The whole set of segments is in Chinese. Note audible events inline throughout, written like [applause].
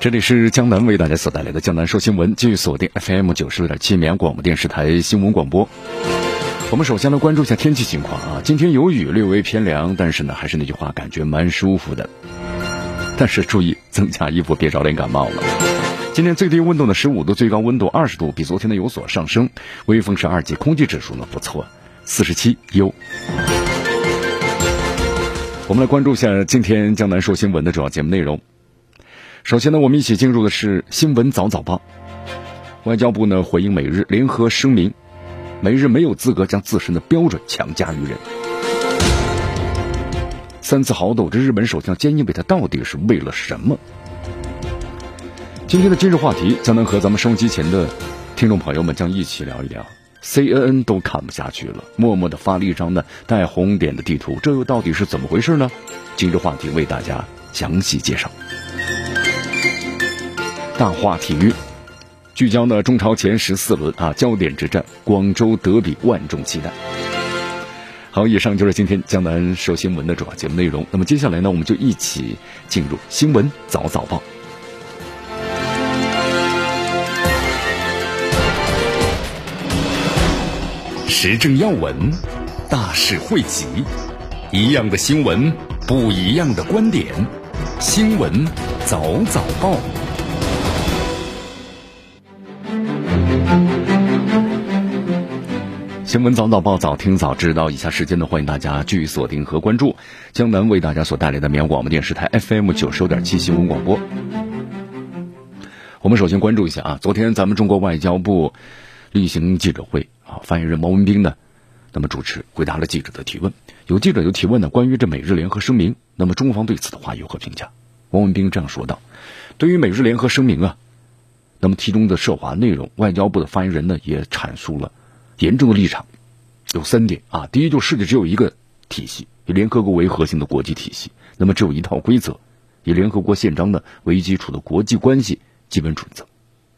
这里是江南为大家所带来的江南说新闻，继续锁定 FM 九十六点七绵阳广播电视台新闻广播。我们首先来关注一下天气情况啊，今天有雨，略微偏凉，但是呢，还是那句话，感觉蛮舒服的。但是注意增加衣服，别着凉感冒了。今天最低温度呢十五度，最高温度二十度，比昨天呢有所上升。微风是二级，空气指数呢不错，四十七优。我们来关注一下今天江南说新闻的主要节目内容。首先呢，我们一起进入的是新闻早早报。外交部呢回应美日联合声明，美日没有资格将自身的标准强加于人。三次豪斗，这日本首相菅义伟他到底是为了什么？今天的今日话题，将能和咱们收音机前的听众朋友们将一起聊一聊。CNN 都看不下去了，默默的发了一张呢带红点的地图，这又到底是怎么回事呢？今日话题为大家详细介绍。大话体育，聚焦呢中超前十四轮啊，焦点之战，广州德比，万众期待。好，以上就是今天江南说新闻的主要节目内容。那么接下来呢，我们就一起进入新闻早早报。时政要闻，大事汇集，一样的新闻，不一样的观点，新闻早早报。新闻早早报早听早知道，以下时间呢，欢迎大家继续锁定和关注江南为大家所带来的绵阳广播电视台 FM 九十点七新闻广播。我们首先关注一下啊，昨天咱们中国外交部例行记者会啊，发言人毛文斌呢，那么主持回答了记者的提问。有记者就提问呢，关于这美日联合声明，那么中方对此的话有何评价？王文斌这样说道：“对于美日联合声明啊，那么其中的涉华内容，外交部的发言人呢也阐述了。”严重的立场有三点啊，第一，就世界只有一个体系，以联合国为核心的国际体系，那么只有一套规则，以联合国宪章呢为基础的国际关系基本准则。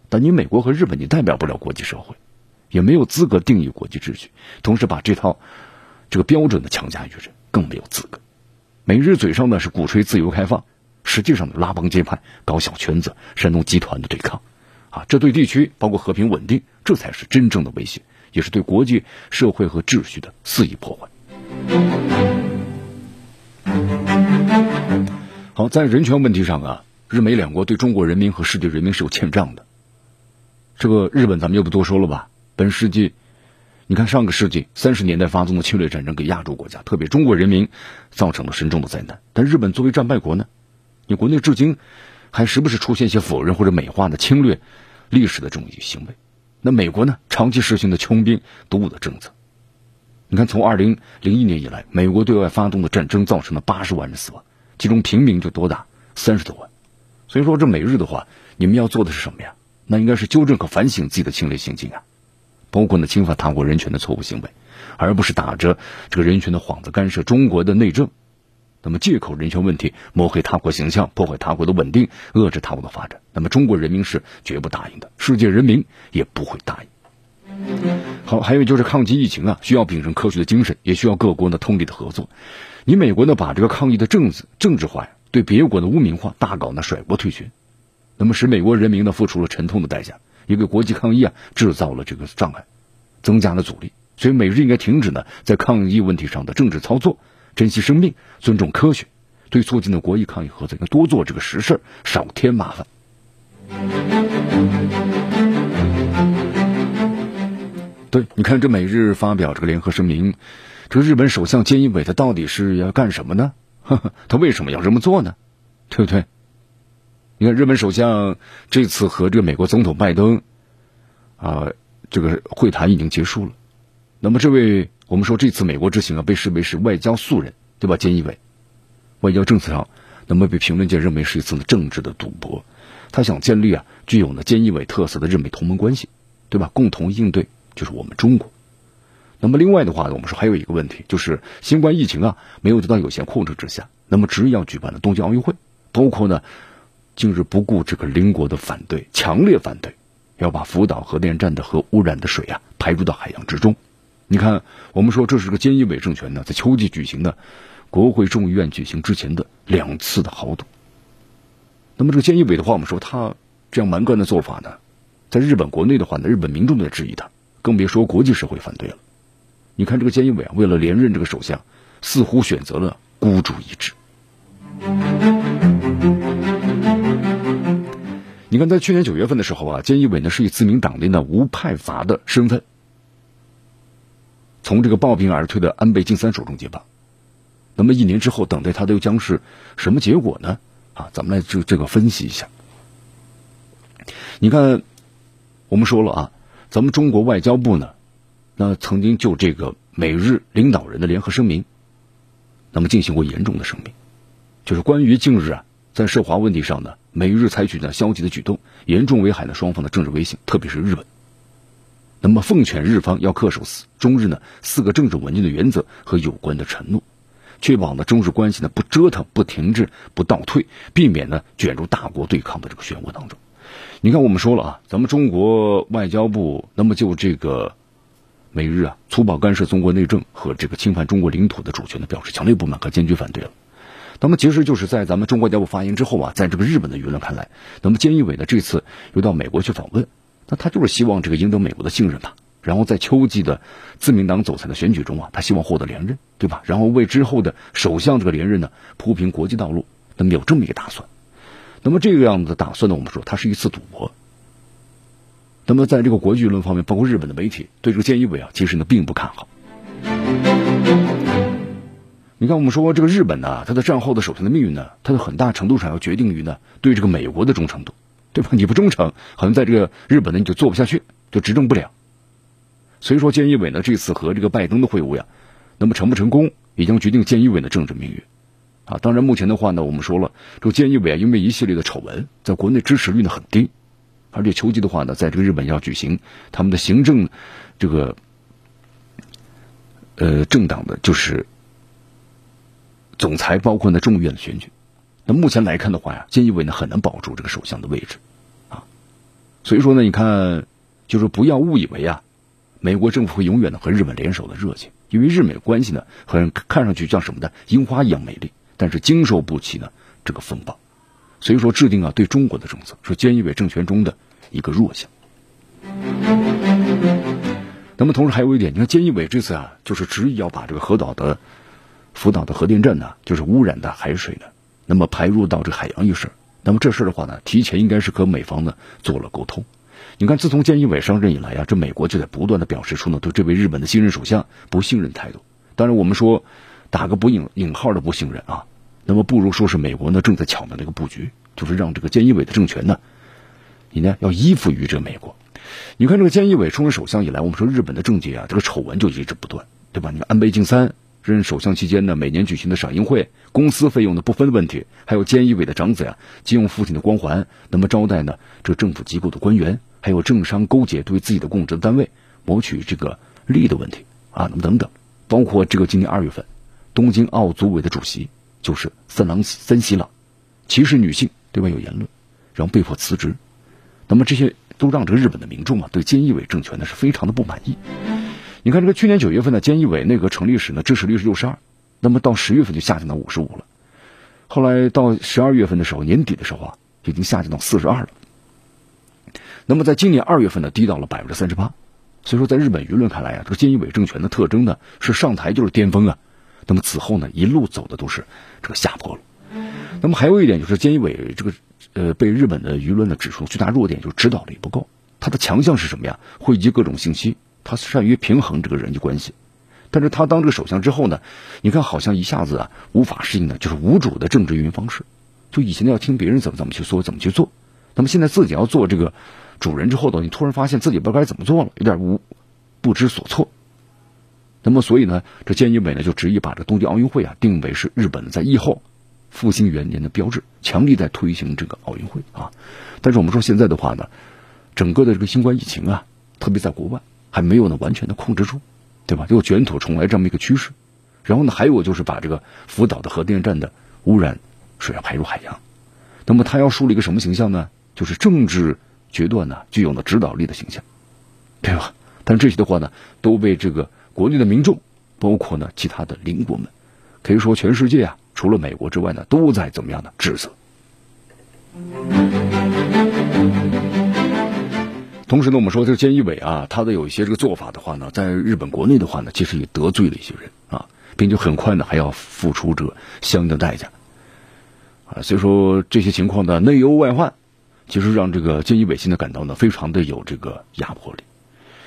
但你美国和日本，你代表不了国际社会，也没有资格定义国际秩序，同时把这套这个标准的强加于人，更没有资格。美日嘴上呢是鼓吹自由开放，实际上呢拉帮结派，搞小圈子，煽动集团的对抗，啊，这对地区包括和平稳定，这才是真正的威胁。也是对国际社会和秩序的肆意破坏。好，在人权问题上啊，日美两国对中国人民和世界人民是有欠账的。这个日本咱们就不多说了吧。本世纪，你看上个世纪三十年代发动的侵略战争，给亚洲国家，特别中国人民造成了深重的灾难。但日本作为战败国呢，你国内至今还时不时出现一些否认或者美化的侵略历史的这种行为。那美国呢？长期实行的穷兵黩武的政策，你看，从二零零一年以来，美国对外发动的战争造成了八十万人死亡，其中平民就多达三十多万。所以说，这美日的话，你们要做的是什么呀？那应该是纠正和反省自己的侵略行径啊，包括呢侵犯他国人权的错误行为，而不是打着这个人权的幌子干涉中国的内政。那么借口人权问题抹黑他国形象，破坏他国的稳定，遏制他国的发展，那么中国人民是绝不答应的，世界人民也不会答应。好，还有就是抗击疫情啊，需要秉承科学的精神，也需要各国呢通力的合作。你美国呢把这个抗疫的政治政治化呀，对别国的污名化，大搞呢甩锅退群，那么使美国人民呢付出了沉痛的代价，也给国际抗疫啊制造了这个障碍，增加了阻力。所以美日应该停止呢在抗疫问题上的政治操作。珍惜生命，尊重科学，对促进的国际抗疫合作，应该多做这个实事，少添麻烦。对，你看这美日发表这个联合声明，这个日本首相菅义伟他到底是要干什么呢？[laughs] 他为什么要这么做呢？对不对？你看日本首相这次和这个美国总统拜登啊这个会谈已经结束了。那么这位我们说这次美国之行啊，被视为是外交素人，对吧？菅义伟，外交政策上，那么被评论界认为是一次政治的赌博。他想建立啊具有呢菅义伟特色的日美同盟关系，对吧？共同应对就是我们中国。那么另外的话呢，我们说还有一个问题，就是新冠疫情啊没有得到有效控制之下，那么执意要举办的东京奥运会，包括呢近日不顾这个邻国的反对，强烈反对。要把福岛核电站的核污染的水啊排入到海洋之中。你看，我们说这是个菅义伟政权呢，在秋季举行的国会众议院举行之前的两次的豪赌。那么这个菅义伟的话，我们说他这样蛮干的做法呢，在日本国内的话呢，日本民众都在质疑他，更别说国际社会反对了。你看这个菅义伟啊，为了连任这个首相，似乎选择了孤注一掷。你看，在去年九月份的时候啊，菅义伟呢是以自民党的呢无派阀的身份，从这个抱病而退的安倍晋三手中接棒。那么一年之后，等待他的又将是什么结果呢？啊，咱们来这这个分析一下。你看，我们说了啊，咱们中国外交部呢，那曾经就这个美日领导人的联合声明，那么进行过严重的声明，就是关于近日啊。在涉华问题上呢，美日采取呢消极的举动，严重危害了双方的政治威信，特别是日本。那么，奉劝日方要恪守四中日呢四个政治稳定的原则和有关的承诺，确保呢中日关系呢不折腾、不停滞、不倒退，避免呢卷入大国对抗的这个漩涡当中。你看，我们说了啊，咱们中国外交部那么就这个美日啊粗暴干涉中国内政和这个侵犯中国领土的主权呢，表示强烈不满和坚决反对了。那么其实就是在咱们中国外交部发言之后啊，在这个日本的舆论看来，那么菅义伟呢这次又到美国去访问，那他就是希望这个赢得美国的信任吧，然后在秋季的自民党总裁的选举中啊，他希望获得连任，对吧？然后为之后的首相这个连任呢铺平国际道路，那么有这么一个打算。那么这个样子的打算呢，我们说它是一次赌博。那么在这个国际舆论方面，包括日本的媒体对这个菅义伟啊，其实呢并不看好。你看，我们说这个日本呢，它的战后的首相的命运呢，它的很大程度上要决定于呢对这个美国的忠诚度，对吧？你不忠诚，好像在这个日本呢你就做不下去，就执政不了。所以说，菅义伟呢这次和这个拜登的会晤呀，那么成不成功，也将决定菅义伟的政治命运。啊，当然目前的话呢，我们说了，这个菅义伟啊，因为一系列的丑闻，在国内支持率呢很低，而且秋季的话呢，在这个日本要举行他们的行政这个呃政党的就是。总裁包括呢众议院的选举，目前来看的话呀，菅义伟呢很难保住这个首相的位置，啊，所以说呢，你看，就是不要误以为啊，美国政府会永远的和日本联手的热情，因为日美关系呢，很看上去像什么的樱花一样美丽，但是经受不起呢这个风暴，所以说制定啊对中国的政策是菅义伟政权中的一个弱项。那么同时还有一点，你看菅义伟这次啊，就是执意要把这个核岛的。福岛的核电站呢，就是污染的海水呢，那么排入到这海洋一事，那么这事的话呢，提前应该是和美方呢做了沟通。你看，自从菅义伟上任以来啊，这美国就在不断的表示出呢对这位日本的新任首相不信任态度。当然，我们说打个不引引号的不信任啊，那么不如说是美国呢正在巧妙的一个布局，就是让这个菅义伟的政权呢，你呢要依附于这美国。你看，这个菅义伟出任首相以来，我们说日本的政界啊，这个丑闻就一直不断，对吧？你看安倍晋三。任首相期间呢，每年举行的赏樱会、公司费用的不分问题，还有菅义伟的长子呀，借用父亲的光环，那么招待呢这政府机构的官员，还有政商勾结对自己的供职单位谋取这个利益的问题啊，那么等等，包括这个今年二月份，东京奥组委的主席就是三郎三喜朗，歧视女性对外有言论，然后被迫辞职，那么这些都让这个日本的民众啊对菅义伟政权呢是非常的不满意。你看，这个去年九月份的菅义伟内阁成立时呢，支持率是六十二，那么到十月份就下降到五十五了。后来到十二月份的时候，年底的时候啊，已经下降到四十二了。那么在今年二月份呢，低到了百分之三十八。所以说，在日本舆论看来啊，这个菅义伟政权的特征呢，是上台就是巅峰啊。那么此后呢，一路走的都是这个下坡路。那么还有一点就是，菅义伟这个呃，被日本的舆论的指出最大弱点就是指导力不够。他的强项是什么呀？汇集各种信息。他善于平衡这个人际关系，但是他当这个首相之后呢，你看好像一下子啊无法适应的就是无主的政治运营方式，就以前要听别人怎么怎么去说怎么去做，那么现在自己要做这个主人之后呢，你突然发现自己不知道该怎么做了，有点无不知所措。那么所以呢，这菅义伟呢就执意把这个东京奥运会啊定为是日本在疫后复兴元年的标志，强力在推行这个奥运会啊。但是我们说现在的话呢，整个的这个新冠疫情啊，特别在国外还没有呢完全的控制住，对吧？就卷土重来这么一个趋势。然后呢，还有就是把这个福岛的核电站的污染水要排入海洋。那么他要树立一个什么形象呢？就是政治决断呢具有了指导力的形象，对吧？但这些的话呢，都被这个国内的民众，包括呢其他的邻国们，可以说全世界啊，除了美国之外呢，都在怎么样的指责。同时呢，我们说这个菅义伟啊，他的有一些这个做法的话呢，在日本国内的话呢，其实也得罪了一些人啊。并且很快呢，还要付出这相应的代价，啊，所以说这些情况的内忧外患，其实让这个菅义伟现在感到呢，非常的有这个压迫力。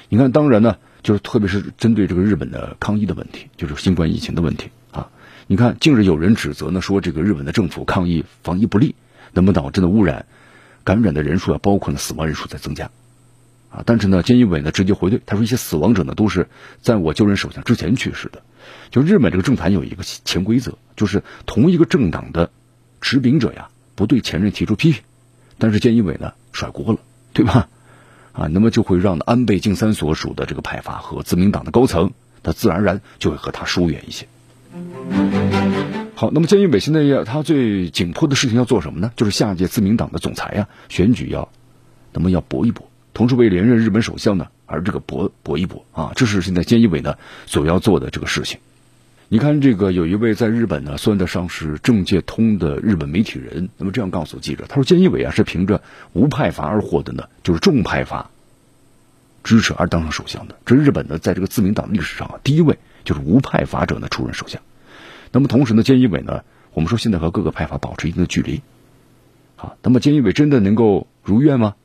你看，当然呢，就是特别是针对这个日本的抗疫的问题，就是新冠疫情的问题啊。你看，近日有人指责呢，说这个日本的政府抗疫防疫不力，那么导致的污染、感染的人数啊，包括呢死亡人数在增加。啊，但是呢，菅义伟呢直接回怼，他说一些死亡者呢都是在我就任首相之前去世的。就日本这个政坛有一个潜规则，就是同一个政党的持柄者呀，不对前任提出批评，但是菅义伟呢甩锅了，对吧？啊，那么就会让安倍晋三所属的这个派阀和自民党的高层，他自然而然就会和他疏远一些。好，那么菅义伟现在要他最紧迫的事情要做什么呢？就是下届自民党的总裁呀，选举要，那么要搏一搏。同时为连任日本首相呢而这个搏搏一搏啊，这是现在菅义伟呢所要做的这个事情。你看，这个有一位在日本呢算得上是政界通的日本媒体人，那么这样告诉记者，他说菅义伟啊是凭着无派阀而获得的，就是众派阀支持而当上首相的。这日本呢在这个自民党历史上啊第一位就是无派阀者呢出任首相。那么同时呢，菅义伟呢，我们说现在和各个派阀保持一定的距离。好，那么菅义伟真的能够如愿吗？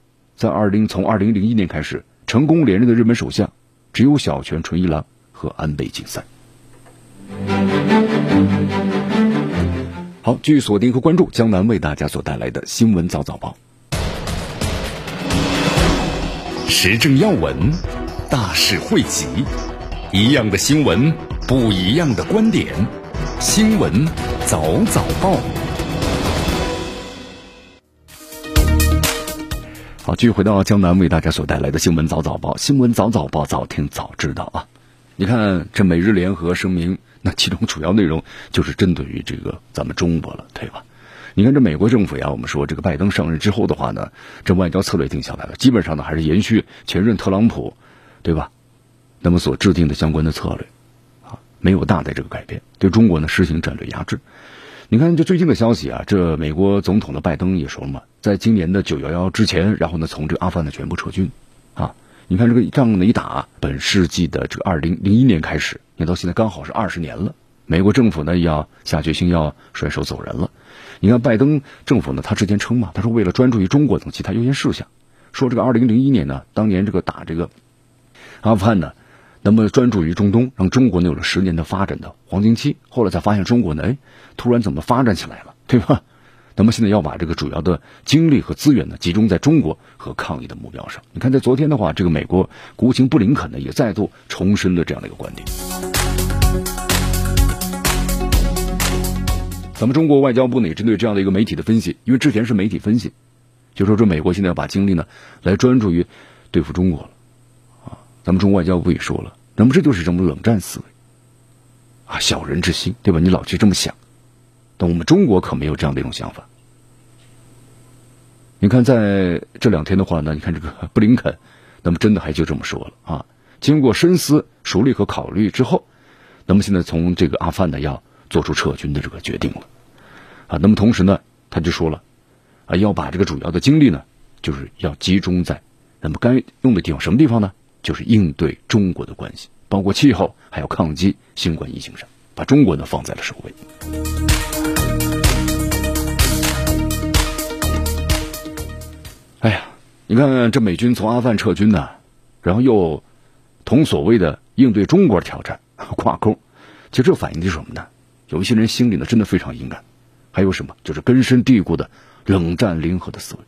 在二零从二零零一年开始成功连任的日本首相，只有小泉纯一郎和安倍晋三。好，继续锁定和关注江南为大家所带来的新闻早早报，时政要闻，大事汇集，一样的新闻，不一样的观点，新闻早早报。好，继续回到江南为大家所带来的新闻早早报，新闻早早报，早听早知道啊！你看这美日联合声明，那其中主要内容就是针对于这个咱们中国了，对吧？你看这美国政府呀，我们说这个拜登上任之后的话呢，这外交策略定下来了，基本上呢还是延续前任特朗普，对吧？那么所制定的相关的策略啊，没有大的这个改变，对中国呢实行战略压制。你看，这最近的消息啊，这美国总统的拜登也说了嘛，在今年的九幺幺之前，然后呢，从这个阿富汗呢全部撤军，啊，你看这个仗呢一打，本世纪的这个二零零一年开始，你到现在刚好是二十年了，美国政府呢要下决心要甩手走人了。你看拜登政府呢，他之前称嘛，他说为了专注于中国等其他优先事项，说这个二零零一年呢，当年这个打这个阿富汗呢。那么专注于中东，让中国呢有了十年的发展的黄金期。后来才发现中国呢，哎，突然怎么发展起来了，对吧？那么现在要把这个主要的精力和资源呢集中在中国和抗疫的目标上。你看，在昨天的话，这个美国国务卿布林肯呢也再度重申了这样的一个观点。咱们中国外交部呢也针对这样的一个媒体的分析，因为之前是媒体分析，就说这美国现在要把精力呢来专注于对付中国了。啊咱们中国外交部也说了，那么这就是这种冷战思维啊，小人之心，对吧？你老去这么想，但我们中国可没有这样的一种想法。你看，在这两天的话呢，你看这个布林肯，那么真的还就这么说了啊。经过深思熟虑和考虑之后，那么现在从这个阿富汗呢要做出撤军的这个决定了啊。那么同时呢，他就说了啊，要把这个主要的精力呢，就是要集中在那么该用的地方，什么地方呢？就是应对中国的关系，包括气候，还有抗击新冠疫情上，把中国呢放在了首位。哎呀，你看这美军从阿富汗撤军呢，然后又同所谓的应对中国挑战 [laughs] 挂钩，其实这反映的是什么呢？有一些人心里呢真的非常敏感，还有什么？就是根深蒂固的冷战零和的思维。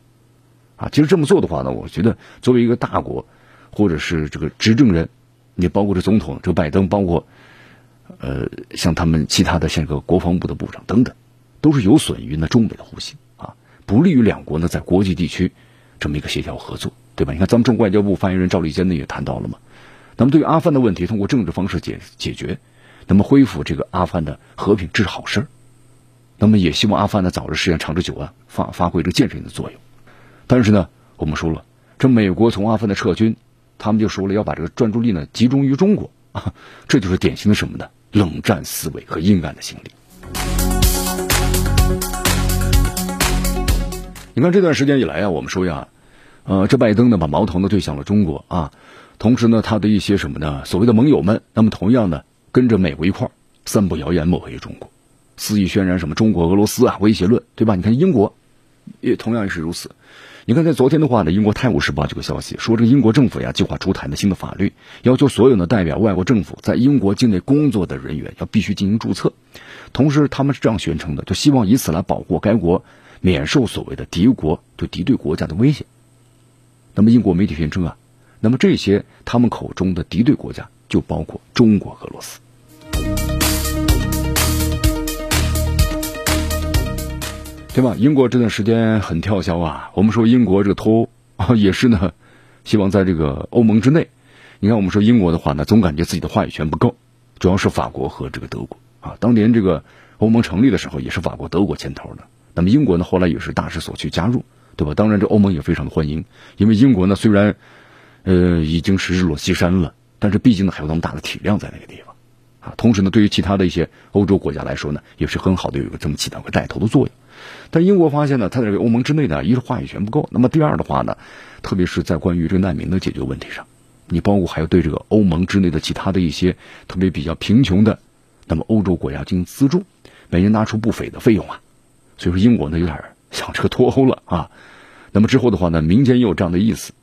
啊。其实这么做的话呢，我觉得作为一个大国，或者是这个执政人，你包括这总统这个拜登，包括呃像他们其他的像个国防部的部长等等，都是有损于呢中美的互信啊，不利于两国呢在国际地区这么一个协调合作，对吧？你看咱们中国外交部发言人赵立坚呢也谈到了嘛。那么对于阿富汗的问题，通过政治方式解解决，那么恢复这个阿富汗的和平，这是好事那么也希望阿富汗呢早日实现长治久安，发发挥这个建设性的作用。但是呢，我们说了，这美国从阿富汗的撤军，他们就说了要把这个专注力呢集中于中国啊，这就是典型的什么呢？冷战思维和阴暗的心理。你看这段时间以来啊，我们说呀，呃，这拜登呢把矛头呢对向了中国啊。同时呢，他的一些什么呢？所谓的盟友们，那么同样呢，跟着美国一块儿散布谣言，抹黑中国，肆意渲染什么中国、俄罗斯啊威胁论，对吧？你看英国也同样也是如此。你看在昨天的话呢，英国《泰晤士报》这个消息说，这个英国政府呀计划出台的新的法律，要求所有的代表外国政府在英国境内工作的人员要必须进行注册。同时，他们是这样宣称的，就希望以此来保护该国免受所谓的敌国就敌对国家的威胁。那么，英国媒体宣称啊。那么这些他们口中的敌对国家就包括中国、俄罗斯，对吧？英国这段时间很跳销啊。我们说英国这个脱欧啊 [laughs] 也是呢，希望在这个欧盟之内。你看，我们说英国的话呢，总感觉自己的话语权不够，主要是法国和这个德国啊。当年这个欧盟成立的时候，也是法国、德国牵头的。那么英国呢，后来也是大势所趋加入，对吧？当然，这欧盟也非常的欢迎，因为英国呢虽然。呃，已经是日落西山了，但是毕竟呢还有那么大的体量在那个地方，啊，同时呢，对于其他的一些欧洲国家来说呢，也是很好的有一个这么起到个带头的作用。但英国发现呢，它在这个欧盟之内呢，一是话语权不够，那么第二的话呢，特别是在关于这个难民的解决问题上，你包括还有对这个欧盟之内的其他的一些特别比较贫穷的，那么欧洲国家进行资助，每年拿出不菲的费用啊，所以说英国呢有点想这个脱欧了啊。那么之后的话呢，民间也有这样的意思。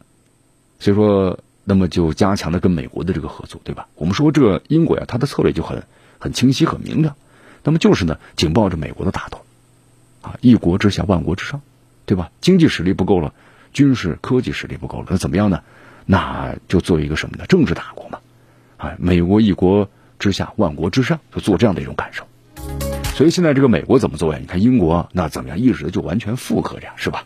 所以说，那么就加强了跟美国的这个合作，对吧？我们说这个英国呀，它的策略就很很清晰、很明了。那么就是呢，紧抱着美国的大头，啊，一国之下，万国之上，对吧？经济实力不够了，军事科技实力不够了，那怎么样呢？那就做一个什么呢？政治大国嘛，啊，美国一国之下，万国之上，就做这样的一种感受。所以现在这个美国怎么做呀？你看英国那怎么样？一直就完全附和着，是吧？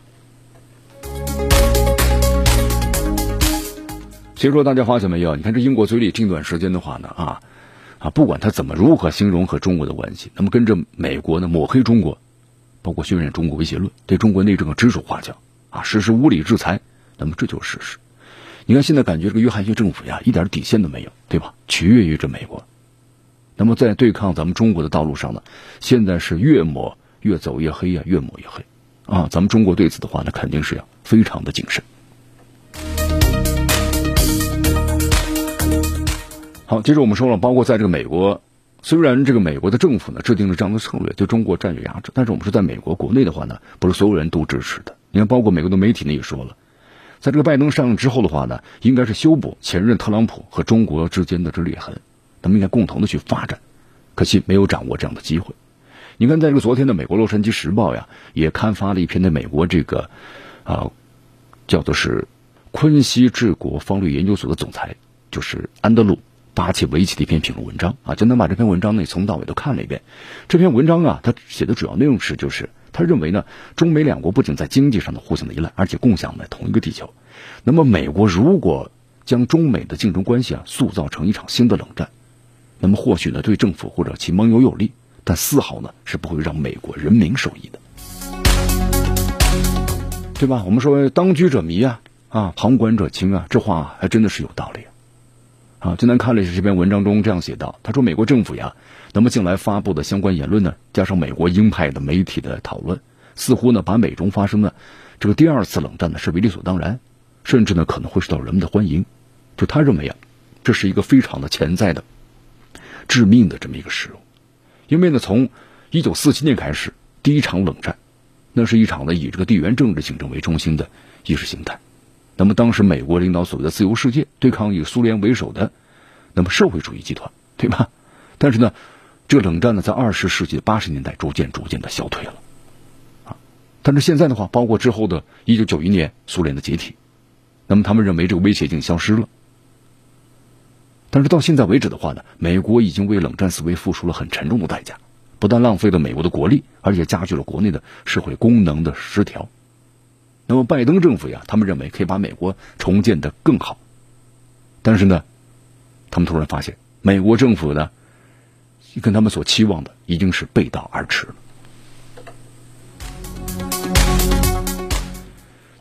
所以说，大家发现没有？你看这英国嘴里近段时间的话呢，啊，啊，不管他怎么如何形容和中国的关系，那么跟着美国呢抹黑中国，包括渲染中国威胁论，对中国内政指手画脚，啊，实施无理制裁，那么这就是事实。你看现在感觉这个约翰逊政府呀，一点底线都没有，对吧？取悦于这美国，那么在对抗咱们中国的道路上呢，现在是越抹越走越黑呀，越抹越黑，啊，咱们中国对此的话呢，肯定是要非常的谨慎。好，接着我们说了，包括在这个美国，虽然这个美国的政府呢制定了这样的策略，对中国占有压制，但是我们说在美国国内的话呢，不是所有人都支持的。你看，包括美国的媒体呢也说了，在这个拜登上任之后的话呢，应该是修补前任特朗普和中国之间的这裂痕，他们应该共同的去发展，可惜没有掌握这样的机会。你看，在这个昨天的美国《洛杉矶时报》呀，也刊发了一篇的美国这个啊，叫做是昆西治国方略研究所的总裁，就是安德鲁。巴切维奇的一篇评论文章啊，简单把这篇文章呢从头到尾都看了一遍。这篇文章啊，他写的主要内容是，就是他认为呢，中美两国不仅在经济上的互相的依赖，而且共享的同一个地球。那么，美国如果将中美的竞争关系啊塑造成一场新的冷战，那么或许呢对政府或者其盟友有利，但丝毫呢是不会让美国人民受益的，对吧？我们说当局者迷啊，啊，旁观者清啊，这话还真的是有道理。啊，啊今天看了这篇文章中这样写道：“他说，美国政府呀，那么近来发布的相关言论呢，加上美国鹰派的媒体的讨论，似乎呢把美中发生的这个第二次冷战呢视为理所当然，甚至呢可能会受到人们的欢迎。就他认为啊，这是一个非常的潜在的、致命的这么一个事物，因为呢，从一九四七年开始，第一场冷战，那是一场呢以这个地缘政治竞争为中心的意识形态。”那么当时美国领导所谓的自由世界，对抗以苏联为首的那么社会主义集团，对吧？但是呢，这个冷战呢，在二十世纪八十年代逐渐逐渐的消退了，啊，但是现在的话，包括之后的一九九一年苏联的解体，那么他们认为这个威胁已经消失了。但是到现在为止的话呢，美国已经为冷战思维付出了很沉重的代价，不但浪费了美国的国力，而且加剧了国内的社会功能的失调。那么拜登政府呀，他们认为可以把美国重建的更好，但是呢，他们突然发现，美国政府呢，跟他们所期望的已经是背道而驰了。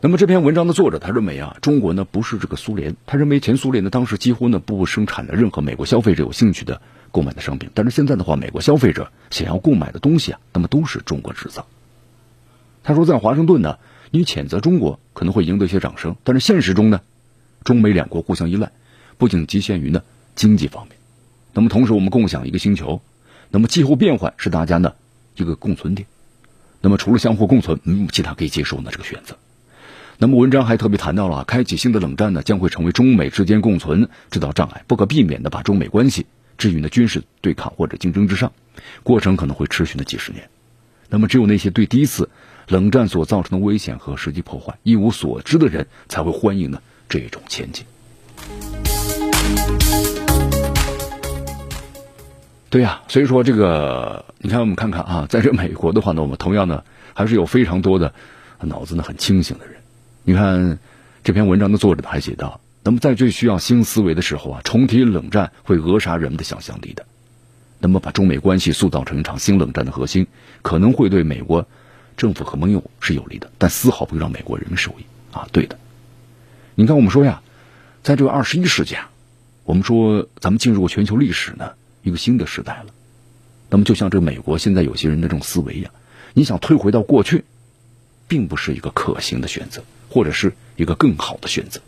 那么这篇文章的作者他认为啊，中国呢不是这个苏联，他认为前苏联呢当时几乎呢不生产的任何美国消费者有兴趣的购买的商品，但是现在的话，美国消费者想要购买的东西啊，那么都是中国制造。他说，在华盛顿呢，你谴责中国可能会赢得一些掌声，但是现实中呢，中美两国互相依赖，不仅局限于呢经济方面，那么同时我们共享一个星球，那么气候变换是大家呢一个共存点，那么除了相互共存，没有其他可以接受的这个选择。那么文章还特别谈到了，开启新的冷战呢，将会成为中美之间共存制造障碍，不可避免的把中美关系置于呢军事对抗或者竞争之上，过程可能会持续呢几十年。那么只有那些对第一次冷战所造成的危险和实际破坏一无所知的人，才会欢迎呢这种前景。对呀，所以说这个，你看我们看看啊，[laughs] 在这美国的话呢，我们同样呢还是有非常多的脑子呢很清醒的人。你看，这篇文章的作者还写道：“那么在最需要新思维的时候啊，重提冷战会扼杀人们的想象力的。那么把中美关系塑造成一场新冷战的核心，可能会对美国政府和盟友是有利的，但丝毫不会让美国人民受益啊！对的，你看我们说呀，在这个二十一世纪啊，我们说咱们进入全球历史呢一个新的时代了。那么就像这个美国现在有些人的这种思维呀，你想退回到过去，并不是一个可行的选择。”或者是一个更好的选择。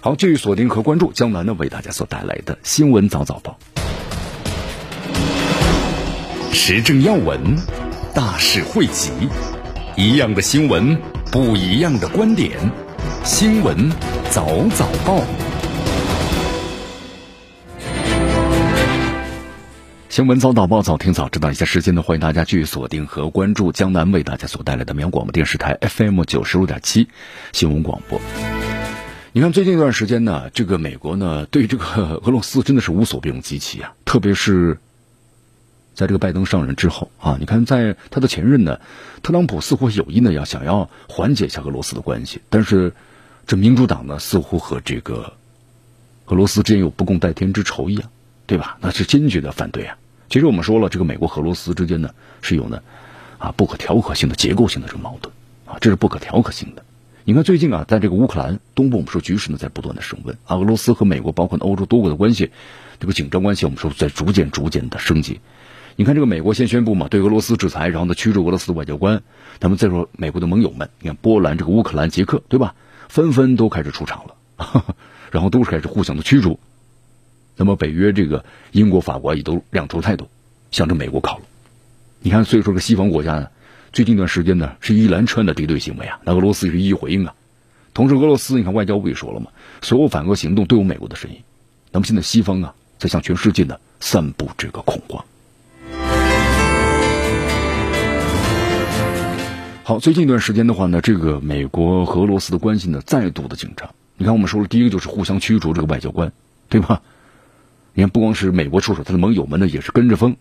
好，继续锁定和关注江南呢为大家所带来的新闻早早报，时政要闻，大事汇集，一样的新闻，不一样的观点，新闻早早报。新闻早早报早听早知道一下时间呢，欢迎大家继续锁定和关注江南为大家所带来的绵阳广播电视台 FM 九十五点七新闻广播。你看最近一段时间呢，这个美国呢对这个俄罗斯真的是无所不用其极啊，特别是在这个拜登上任之后啊，你看在他的前任呢，特朗普似乎有意呢要想要缓解一下俄罗斯的关系，但是这民主党呢似乎和这个俄罗斯之间有不共戴天之仇一样，对吧？那是坚决的反对啊。其实我们说了，这个美国和俄罗斯之间呢是有呢啊不可调和性的结构性的这个矛盾啊，这是不可调和性的。你看最近啊，在这个乌克兰东部，我们说局势呢在不断的升温啊，俄罗斯和美国包括欧洲多国的关系，这个紧张关系我们说在逐渐逐渐的升级。你看这个美国先宣布嘛，对俄罗斯制裁，然后呢驱逐俄罗斯的外交官。那么再说美国的盟友们，你看波兰、这个乌克兰、捷克，对吧？纷纷都开始出场了，[laughs] 然后都是开始互相的驱逐。那么北约这个英国、法国也都亮出态度，向着美国靠拢。你看，所以说这西方国家呢，最近一段时间呢是一连串的敌对行为啊。那俄罗斯也是一一回应啊。同时，俄罗斯你看外交部也说了嘛，所有反俄行动都有美国的身影。那么现在西方啊，在向全世界呢散布这个恐慌。好，最近一段时间的话呢，这个美国和俄罗斯的关系呢再度的紧张。你看，我们说了，第一个就是互相驱逐这个外交官，对吧？你看，不光是美国出手，他的盟友们呢也是跟着风，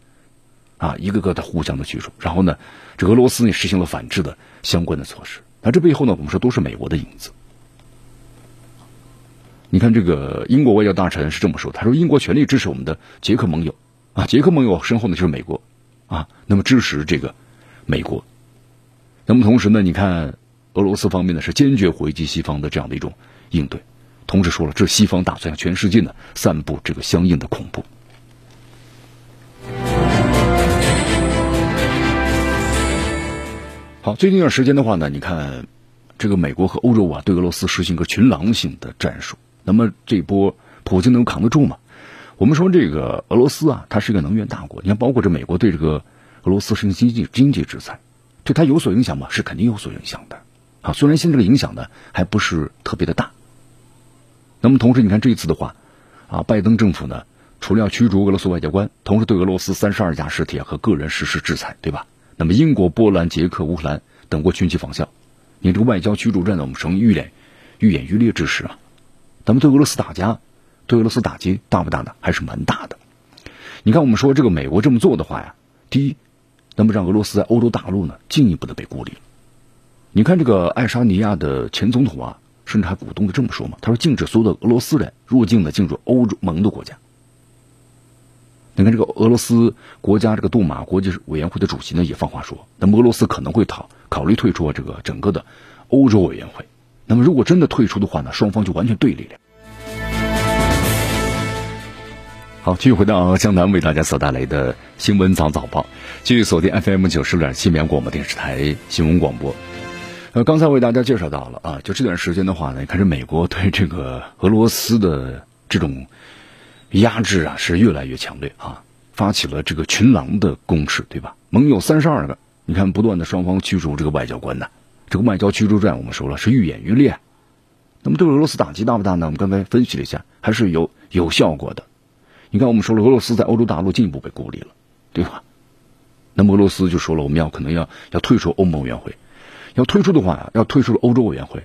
啊，一个个的互相的驱逐。然后呢，这俄罗斯也实行了反制的相关的措施。那这背后呢，我们说都是美国的影子。你看，这个英国外交大臣是这么说：“他说，英国全力支持我们的捷克盟友，啊，捷克盟友身后呢就是美国，啊，那么支持这个美国。那么同时呢，你看俄罗斯方面呢是坚决回击西方的这样的一种应对。”同时说了，这西方打算向全世界呢散布这个相应的恐怖。好，最近一段时间的话呢，你看，这个美国和欧洲啊对俄罗斯实行个群狼性的战术，那么这波普京能扛得住吗？我们说这个俄罗斯啊，它是一个能源大国，你看，包括这美国对这个俄罗斯实行经济经济制裁，对它有所影响吗？是肯定有所影响的。啊，虽然现在这个影响呢还不是特别的大。那么同时，你看这一次的话，啊，拜登政府呢，除了要驱逐俄罗斯外交官，同时对俄罗斯三十二家实体和个人实施制裁，对吧？那么英国、波兰、捷克、乌克兰等国群起仿效。你这个外交驱逐战呢，我们成愈演愈演愈烈之势啊。咱们对俄罗斯打击，对俄罗斯打击大不大呢？还是蛮大的。你看，我们说这个美国这么做的话呀，第一，那么让俄罗斯在欧洲大陆呢进一步的被孤立。你看这个爱沙尼亚的前总统啊，甚至还鼓动的这么说嘛，他说禁止所有的俄罗斯人入境的进入欧洲盟的国家。你看这个俄罗斯国家这个杜马国际委员会的主席呢也放话说，那么俄罗斯可能会讨考虑退出这个整个的欧洲委员会。那么如果真的退出的话呢，双方就完全对立了。好，继续回到江南为大家所带来的新闻早早报，继续锁定 FM 九十六点七绵阳广播电视台新闻广播。呃，刚才为大家介绍到了啊，就这段时间的话呢，看着美国对这个俄罗斯的这种压制啊是越来越强烈啊，发起了这个群狼的攻势，对吧？盟友三十二个，你看不断的双方驱逐这个外交官呢，这个外交驱逐战我们说了是愈演愈烈。那么对俄罗斯打击大不大呢？我们刚才分析了一下，还是有有效果的。你看，我们说了，俄罗斯在欧洲大陆进一步被孤立了，对吧？那么俄罗斯就说了，我们要可能要要退出欧盟委员会，要退出的话呀，要退出欧洲委员会，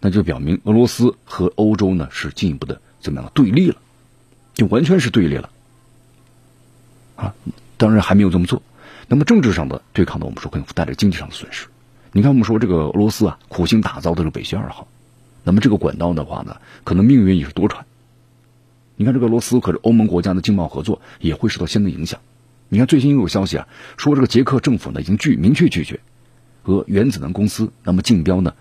那就表明俄罗斯和欧洲呢是进一步的怎么样对立了，就完全是对立了啊！当然还没有这么做。那么政治上的对抗呢，我们说可能带来经济上的损失。你看，我们说这个俄罗斯啊，苦心打造的这个北溪二号，那么这个管道的话呢，可能命运也是多舛。你看，这个俄罗斯和欧盟国家的经贸合作也会受到相应影响。你看，最新又有消息啊，说这个捷克政府呢已经拒明确拒绝和原子能公司那么竞标呢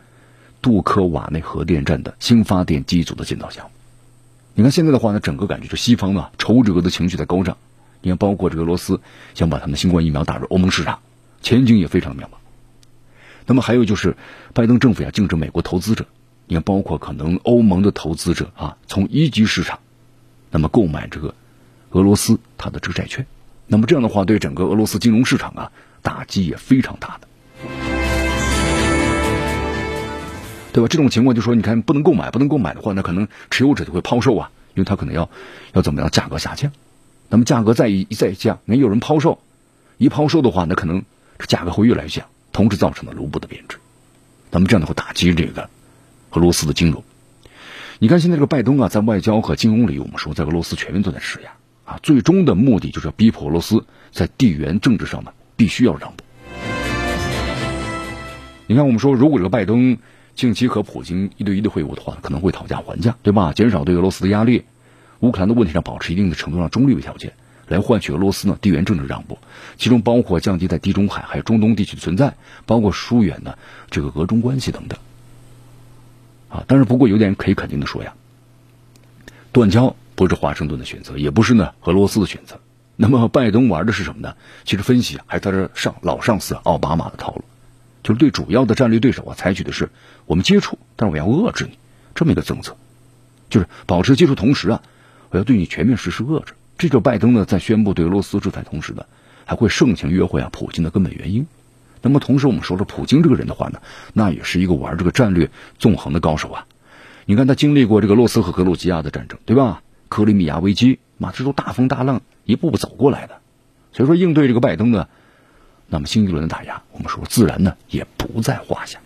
杜科瓦内核电站的新发电机组的建造项目。你看现在的话呢，整个感觉就西方啊仇俄的情绪在高涨。你看，包括这个俄罗斯想把他们的新冠疫苗打入欧盟市场，前景也非常渺茫。那么还有就是，拜登政府呀禁止美国投资者，你看包括可能欧盟的投资者啊从一级市场。那么购买这个俄罗斯它的这个债券，那么这样的话对整个俄罗斯金融市场啊打击也非常大的，对吧？这种情况就说你看不能购买，不能购买的话，那可能持有者就会抛售啊，因为他可能要要怎么样价格下降，那么价格再一再降，没有人抛售，一抛售的话，那可能这价格会越来越降，同时造成了卢布的贬值，那么这样的话打击这个俄罗斯的金融。你看，现在这个拜登啊，在外交和金融里，我们说在俄罗斯全面都在施压啊，最终的目的就是要逼迫俄罗斯在地缘政治上呢，必须要让步。你看，我们说，如果这个拜登近期和普京一对一的会晤的话，可能会讨价还价，对吧？减少对俄罗斯的压力，乌克兰的问题上保持一定的程度上中立的条件，来换取俄罗斯呢地缘政治让步，其中包括降低在地中海还有中东地区的存在，包括疏远呢这个俄中关系等等。啊，但是不过有点可以肯定的说呀，断交不是华盛顿的选择，也不是呢俄罗斯的选择。那么拜登玩的是什么呢？其实分析啊，还在这上老上司奥巴马的套路，就是对主要的战略对手啊，采取的是我们接触，但是我要遏制你这么一个政策，就是保持接触同时啊，我要对你全面实施遏制。这就拜登呢在宣布对俄罗斯制裁同时呢，还会盛情约会啊普京的根本原因。那么同时，我们说说普京这个人的话呢，那也是一个玩这个战略纵横的高手啊。你看他经历过这个洛斯和格鲁吉亚的战争，对吧？克里米亚危机，嘛，这都大风大浪一步步走过来的。所以说，应对这个拜登呢，那么新一轮的打压，我们说自然呢也不在话下。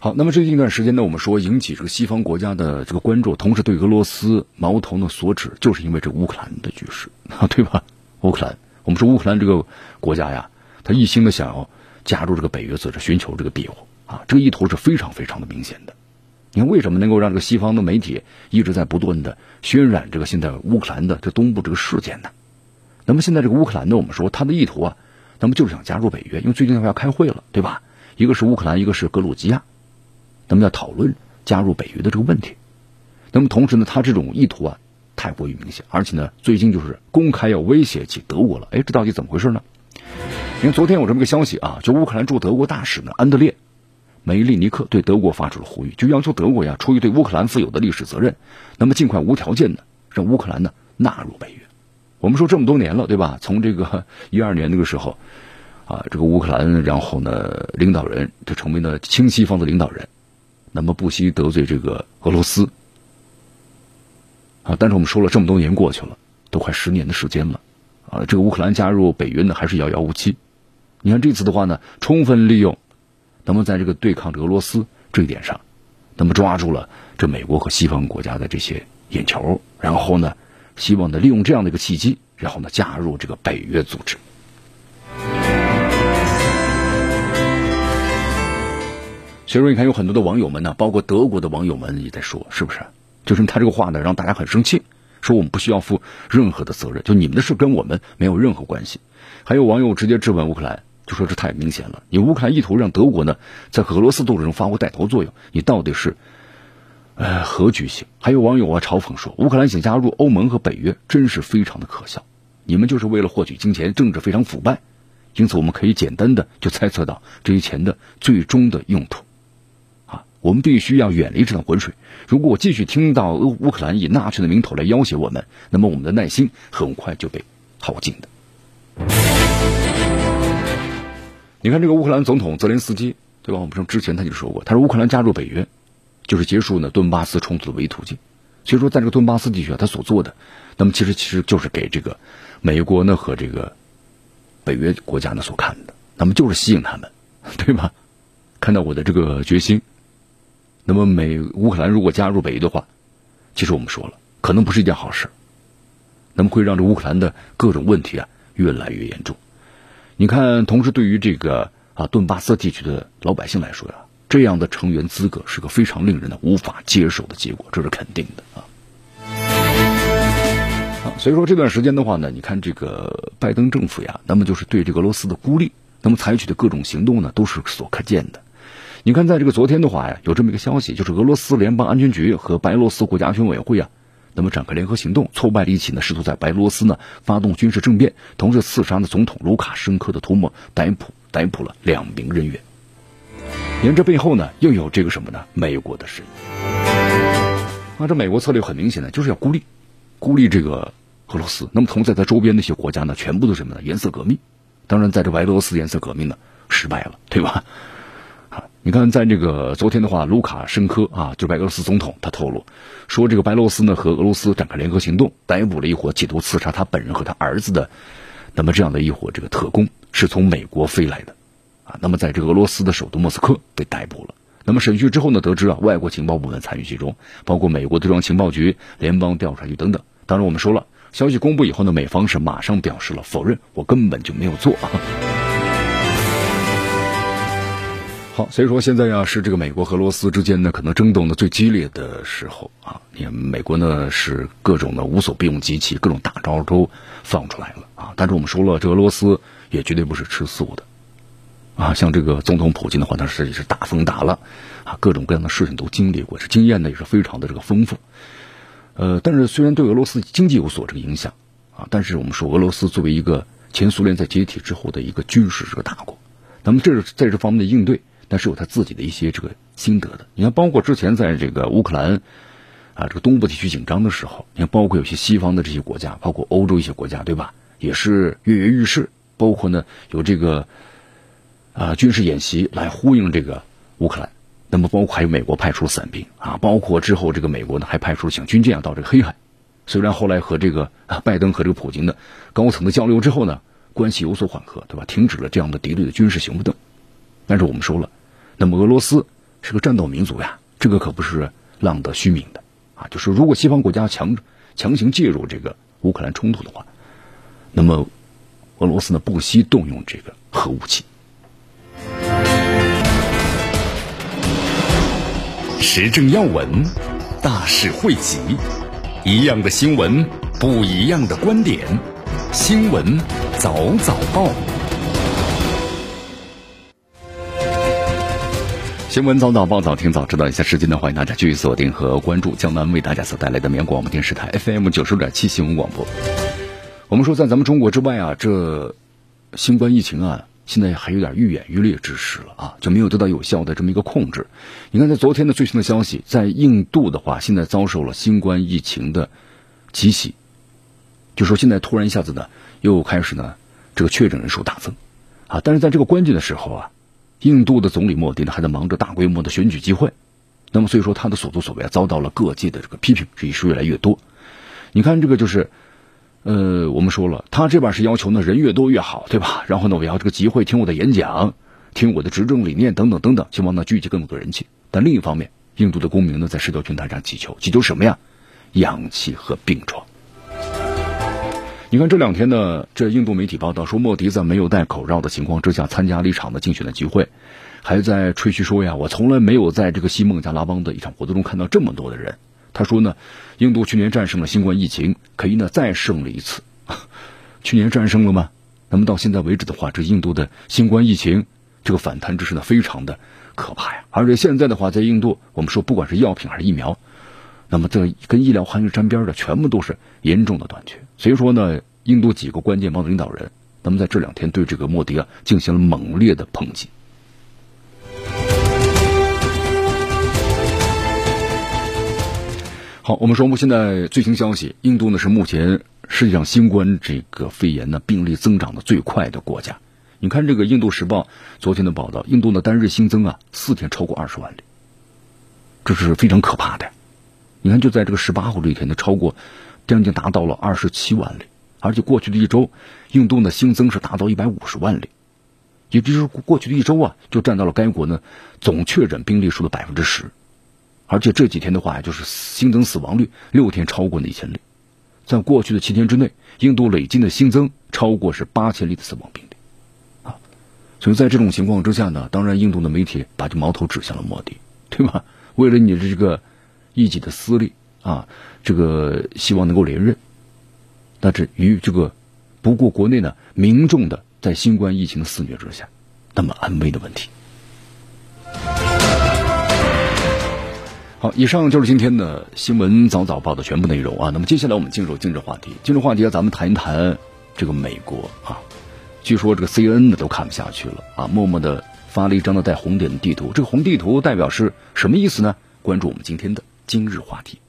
好，那么最近一段时间呢，我们说引起这个西方国家的这个关注，同时对俄罗斯矛头呢所指，就是因为这乌克兰的局势啊，对吧？[laughs] 乌克兰，我们说乌克兰这个国家呀，他一心的想要加入这个北约组织，寻求这个庇护啊，这个意图是非常非常的明显的。你看，为什么能够让这个西方的媒体一直在不断的渲染这个现在乌克兰的这东部这个事件呢？那么现在这个乌克兰呢，我们说他的意图啊，那么就是想加入北约，因为最近的话要开会了，对吧？一个是乌克兰，一个是格鲁吉亚。那么要讨论加入北约的这个问题，那么同时呢，他这种意图啊太过于明显，而且呢，最近就是公开要威胁起德国了。哎，这到底怎么回事呢？因为昨天有这么个消息啊，就乌克兰驻德国大使呢安德烈梅利尼克对德国发出了呼吁，就要求德国呀出于对乌克兰负有的历史责任，那么尽快无条件的让乌克兰呢纳入北约。我们说这么多年了，对吧？从这个 [laughs] 一二年那个时候啊，这个乌克兰然后呢领导人就成为了亲西方的领导人。那么不惜得罪这个俄罗斯啊！但是我们说了这么多年过去了，都快十年的时间了，啊，这个乌克兰加入北约呢还是遥遥无期。你看这次的话呢，充分利用，那么在这个对抗俄罗斯这一点上，那么抓住了这美国和西方国家的这些眼球，然后呢，希望呢利用这样的一个契机，然后呢加入这个北约组织。所以说，你看有很多的网友们呢，包括德国的网友们也在说，是不是？就是他这个话呢，让大家很生气，说我们不需要负任何的责任，就你们的事跟我们没有任何关系。还有网友直接质问乌克兰，就说这太明显了，你乌克兰意图让德国呢在俄罗斯斗争中发挥带头作用，你到底是呃何居心？还有网友啊嘲讽说，乌克兰想加入欧盟和北约，真是非常的可笑，你们就是为了获取金钱，政治非常腐败。因此，我们可以简单的就猜测到这些钱的最终的用途。我们必须要远离这趟浑水。如果我继续听到乌乌克兰以纳粹的名头来要挟我们，那么我们的耐心很快就被耗尽的。你看这个乌克兰总统泽连斯基，对吧？我们说之前他就说过，他说乌克兰加入北约就是结束呢顿巴斯冲突的唯一途径。所以说，在这个顿巴斯地区啊，他所做的，那么其实其实就是给这个美国呢和这个北约国家呢所看的，那么就是吸引他们，对吧？看到我的这个决心。那么美乌克兰如果加入北约的话，其实我们说了，可能不是一件好事。那么会让这乌克兰的各种问题啊越来越严重。你看，同时对于这个啊顿巴斯地区的老百姓来说呀，这样的成员资格是个非常令人呢无法接受的结果，这是肯定的啊。啊，所以说这段时间的话呢，你看这个拜登政府呀，那么就是对这个俄罗斯的孤立，那么采取的各种行动呢，都是所可见的。你看，在这个昨天的话呀，有这么一个消息，就是俄罗斯联邦安全局和白俄罗斯国家安全委员会啊，那么展开联合行动，挫败了一起呢试图在白俄罗斯呢发动军事政变，同时刺杀了总统卢卡申科的图谋，逮捕逮捕了两名人员。你看这背后呢，又有这个什么呢？美国的身影。啊，这美国策略很明显的，就是要孤立，孤立这个俄罗斯。那么，同在它周边那些国家呢，全部都什么呢？颜色革命。当然，在这白俄罗斯颜色革命呢失败了，对吧？你看，在这个昨天的话，卢卡申科啊，就是白俄罗斯总统，他透露说，这个白俄罗斯呢和俄罗斯展开联合行动，逮捕了一伙企图刺杀他本人和他儿子的，那么这样的一伙这个特工是从美国飞来的，啊，那么在这俄罗斯的首都莫斯科被逮捕了。那么审讯之后呢，得知啊，外国情报部门参与其中，包括美国对装情报局、联邦调查局等等。当然，我们说了，消息公布以后呢，美方是马上表示了否认，我根本就没有做啊。好，所以说现在呀是这个美国和俄罗斯之间呢可能争斗的最激烈的时候啊。你看美国呢是各种的无所不用其极，各种大招都放出来了啊。但是我们说了，这俄罗斯也绝对不是吃素的啊。像这个总统普京的话，他实际是大风大浪啊，各种各样的事情都经历过，这经验呢也是非常的这个丰富。呃，但是虽然对俄罗斯经济有所这个影响啊，但是我们说俄罗斯作为一个前苏联在解体之后的一个军事这个大国，那么这在这方面的应对。但是有他自己的一些这个心得的，你看，包括之前在这个乌克兰啊这个东部地区紧张的时候，你看，包括有些西方的这些国家，包括欧洲一些国家，对吧？也是跃跃欲试，包括呢有这个啊军事演习来呼应这个乌克兰。那么包括还有美国派出伞兵啊，包括之后这个美国呢还派出像军舰啊到这个黑海。虽然后来和这个啊拜登和这个普京的高层的交流之后呢，关系有所缓和，对吧？停止了这样的敌对的军事行动。但是我们说了。那么俄罗斯是个战斗民族呀，这个可不是浪得虚名的啊！就是如果西方国家强强行介入这个乌克兰冲突的话，那么俄罗斯呢不惜动用这个核武器。时政要闻，大事汇集，一样的新闻，不一样的观点，新闻早早报。新闻早早报早听早知道一下时间呢，欢迎大家继续锁定和关注江南为大家所带来的绵阳广播电视台 FM 九十点七新闻广播。我们说，在咱们中国之外啊，这新冠疫情啊，现在还有点愈演愈烈之势了啊，就没有得到有效的这么一个控制。你看，在昨天的最新的消息，在印度的话，现在遭受了新冠疫情的奇袭，就说现在突然一下子呢，又开始呢，这个确诊人数大增啊，但是在这个关键的时候啊。印度的总理莫迪呢，还在忙着大规模的选举集会，那么所以说他的所作所为啊，遭到了各界的这个批评，这也是越来越多。你看这个就是，呃，我们说了，他这边是要求呢人越多越好，对吧？然后呢，我要这个集会听我的演讲，听我的执政理念等等等等，希望呢聚集更多的人气。但另一方面，印度的公民呢在社交平台上祈求，祈求什么呀？氧气和病床。你看这两天呢，这印度媒体报道说，莫迪在没有戴口罩的情况之下参加了一场的竞选的集会，还在吹嘘说呀，我从来没有在这个西孟加拉邦的一场活动中看到这么多的人。他说呢，印度去年战胜了新冠疫情，可以呢再胜了一次。去年战胜了吗？那么到现在为止的话，这印度的新冠疫情这个反弹之势呢，非常的可怕呀。而且现在的话，在印度，我们说不管是药品还是疫苗。那么，这跟医疗行业沾边的，全部都是严重的短缺。所以说呢，印度几个关键邦的领导人，那么在这两天对这个莫迪啊进行了猛烈的抨击。好，我们说，我们现在最新消息，印度呢是目前世界上新冠这个肺炎呢病例增长的最快的国家。你看这个《印度时报》昨天的报道，印度的单日新增啊，四天超过二十万例，这是非常可怕的。你看，就在这个十八号这一天呢，超过将近达到了二十七万例，而且过去的一周，印度呢新增是达到一百五十万例，也就是过去的一周啊，就占到了该国呢总确诊病例数的百分之十，而且这几天的话，就是新增死亡率六天超过了一千例，在过去的七天之内，印度累计的新增超过是八千例的死亡病例，啊，所以在这种情况之下呢，当然印度的媒体把这矛头指向了莫迪，对吧？为了你的这个。一己的私利啊，这个希望能够连任，那至于这个不顾国内呢民众的在新冠疫情肆虐之下，那么安危的问题。好，以上就是今天的新闻早早报的全部内容啊。那么接下来我们进入政治话题，今日话题啊，咱们谈一谈这个美国啊。据说这个 C N 呢都看不下去了啊，默默的发了一张的带红点的地图。这个红地图代表是什么意思呢？关注我们今天的。今日话题。